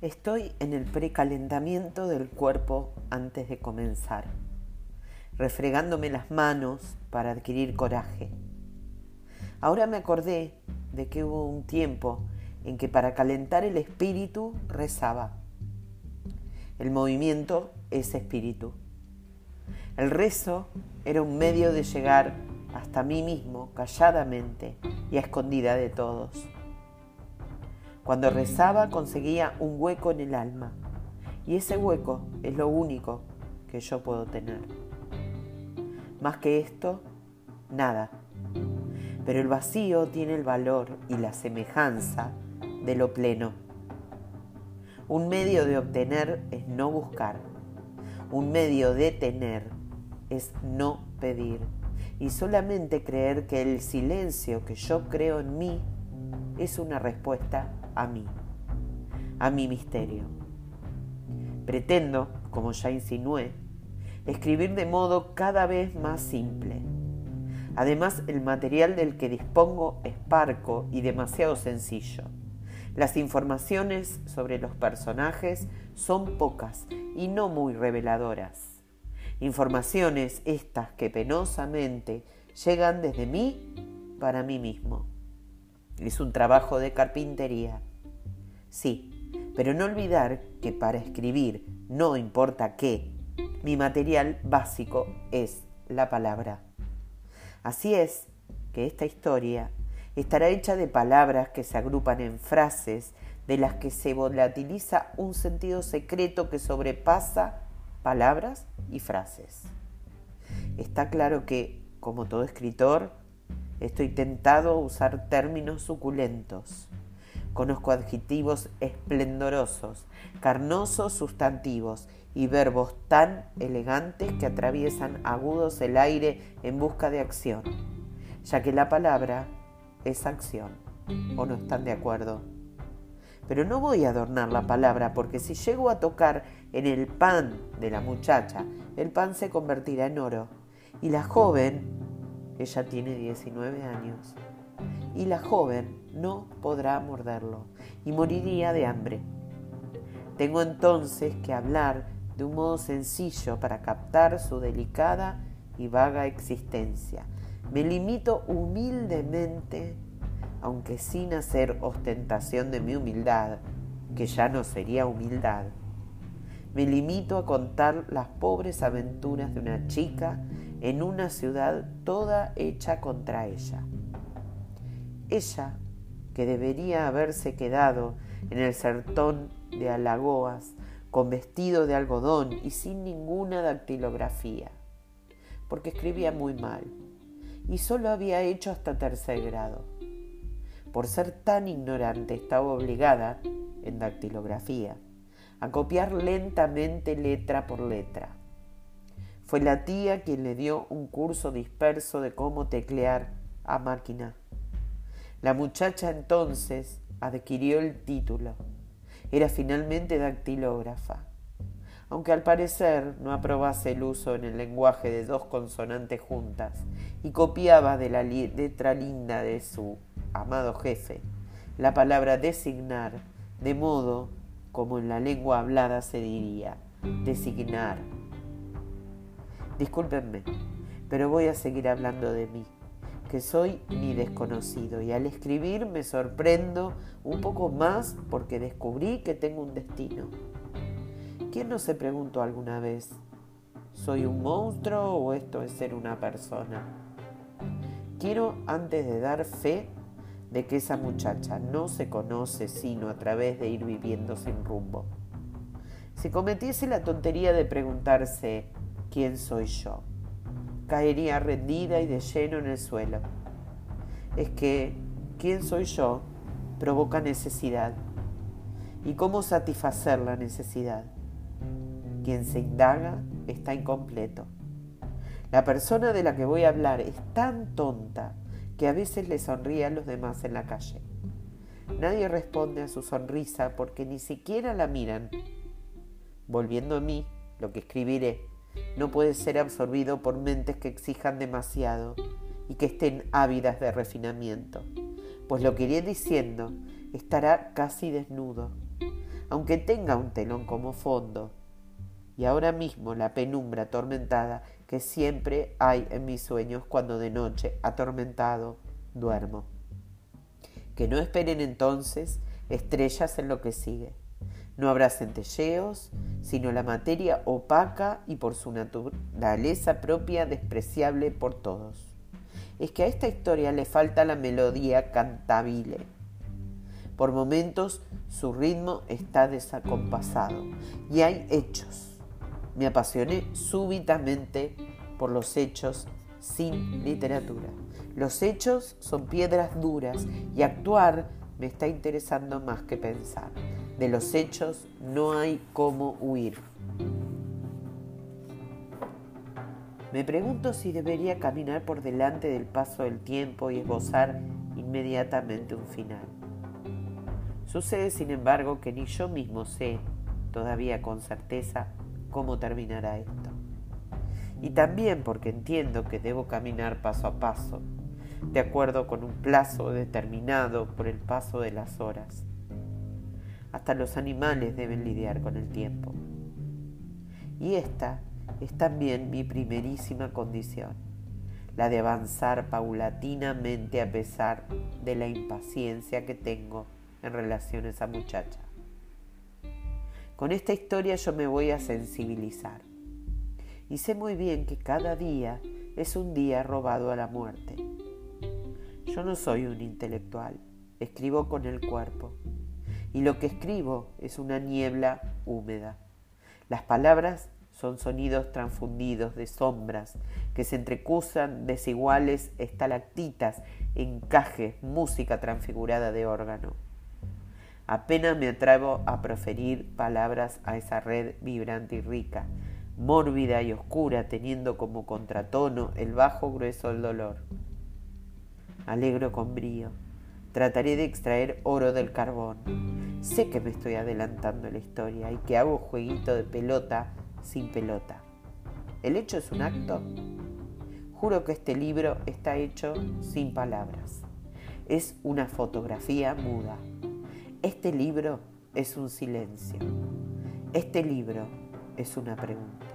Estoy en el precalentamiento del cuerpo antes de comenzar, refregándome las manos para adquirir coraje. Ahora me acordé de que hubo un tiempo en que para calentar el espíritu rezaba. El movimiento es espíritu. El rezo era un medio de llegar hasta mí mismo calladamente y a escondida de todos. Cuando rezaba conseguía un hueco en el alma y ese hueco es lo único que yo puedo tener. Más que esto, nada. Pero el vacío tiene el valor y la semejanza de lo pleno. Un medio de obtener es no buscar. Un medio de tener es no pedir. Y solamente creer que el silencio que yo creo en mí es una respuesta a mí, a mi misterio. Pretendo, como ya insinué, escribir de modo cada vez más simple. Además, el material del que dispongo es parco y demasiado sencillo. Las informaciones sobre los personajes son pocas y no muy reveladoras. Informaciones estas que penosamente llegan desde mí para mí mismo. Es un trabajo de carpintería Sí, pero no olvidar que para escribir, no importa qué, mi material básico es la palabra. Así es que esta historia estará hecha de palabras que se agrupan en frases de las que se volatiliza un sentido secreto que sobrepasa palabras y frases. Está claro que, como todo escritor, estoy tentado a usar términos suculentos Conozco adjetivos esplendorosos, carnosos sustantivos y verbos tan elegantes que atraviesan agudos el aire en busca de acción, ya que la palabra es acción. ¿O no están de acuerdo? Pero no voy a adornar la palabra porque si llego a tocar en el pan de la muchacha, el pan se convertirá en oro. Y la joven, ella tiene 19 años, y la joven no podrá morderlo y moriría de hambre. Tengo entonces que hablar de un modo sencillo para captar su delicada y vaga existencia. Me limito humildemente, aunque sin hacer ostentación de mi humildad, que ya no sería humildad. Me limito a contar las pobres aventuras de una chica en una ciudad toda hecha contra ella. Ella que debería haberse quedado en el sertón de Alagoas con vestido de algodón y sin ninguna dactilografía, porque escribía muy mal y solo había hecho hasta tercer grado. Por ser tan ignorante estaba obligada, en dactilografía, a copiar lentamente letra por letra. Fue la tía quien le dio un curso disperso de cómo teclear a máquina la muchacha entonces adquirió el título. Era finalmente dactilógrafa, aunque al parecer no aprobase el uso en el lenguaje de dos consonantes juntas y copiaba de la letra linda de su amado jefe la palabra designar, de modo como en la lengua hablada se diría, designar. Discúlpenme, pero voy a seguir hablando de mí que soy mi desconocido y al escribir me sorprendo un poco más porque descubrí que tengo un destino. ¿Quién no se preguntó alguna vez, ¿soy un monstruo o esto es ser una persona? Quiero antes de dar fe de que esa muchacha no se conoce sino a través de ir viviendo sin rumbo. Si cometiese la tontería de preguntarse quién soy yo, caería rendida y de lleno en el suelo. Es que, ¿quién soy yo? provoca necesidad. ¿Y cómo satisfacer la necesidad? Quien se indaga está incompleto. La persona de la que voy a hablar es tan tonta que a veces le sonríe a los demás en la calle. Nadie responde a su sonrisa porque ni siquiera la miran. Volviendo a mí, lo que escribiré no puede ser absorbido por mentes que exijan demasiado y que estén ávidas de refinamiento, pues lo que iré diciendo estará casi desnudo. aunque tenga un telón como fondo. Y ahora mismo la penumbra atormentada que siempre hay en mis sueños cuando de noche, atormentado, duermo. Que no esperen entonces estrellas en lo que sigue. No habrá centelleos, sino la materia opaca y por su naturaleza propia despreciable por todos. Es que a esta historia le falta la melodía cantabile. Por momentos su ritmo está desacompasado y hay hechos. Me apasioné súbitamente por los hechos sin literatura. Los hechos son piedras duras y actuar me está interesando más que pensar. De los hechos no hay cómo huir. Me pregunto si debería caminar por delante del paso del tiempo y esbozar inmediatamente un final. Sucede, sin embargo, que ni yo mismo sé todavía con certeza cómo terminará esto. Y también porque entiendo que debo caminar paso a paso, de acuerdo con un plazo determinado por el paso de las horas. Hasta los animales deben lidiar con el tiempo. Y esta es también mi primerísima condición, la de avanzar paulatinamente a pesar de la impaciencia que tengo en relación a esa muchacha. Con esta historia yo me voy a sensibilizar. Y sé muy bien que cada día es un día robado a la muerte. Yo no soy un intelectual, escribo con el cuerpo y lo que escribo es una niebla húmeda. Las palabras son sonidos transfundidos de sombras que se entrecusan desiguales estalactitas, encajes, música transfigurada de órgano. Apenas me atrevo a proferir palabras a esa red vibrante y rica, mórbida y oscura, teniendo como contratono el bajo grueso del dolor. Alegro con brío Trataré de extraer oro del carbón. Sé que me estoy adelantando la historia y que hago jueguito de pelota sin pelota. ¿El hecho es un acto? Juro que este libro está hecho sin palabras. Es una fotografía muda. Este libro es un silencio. Este libro es una pregunta.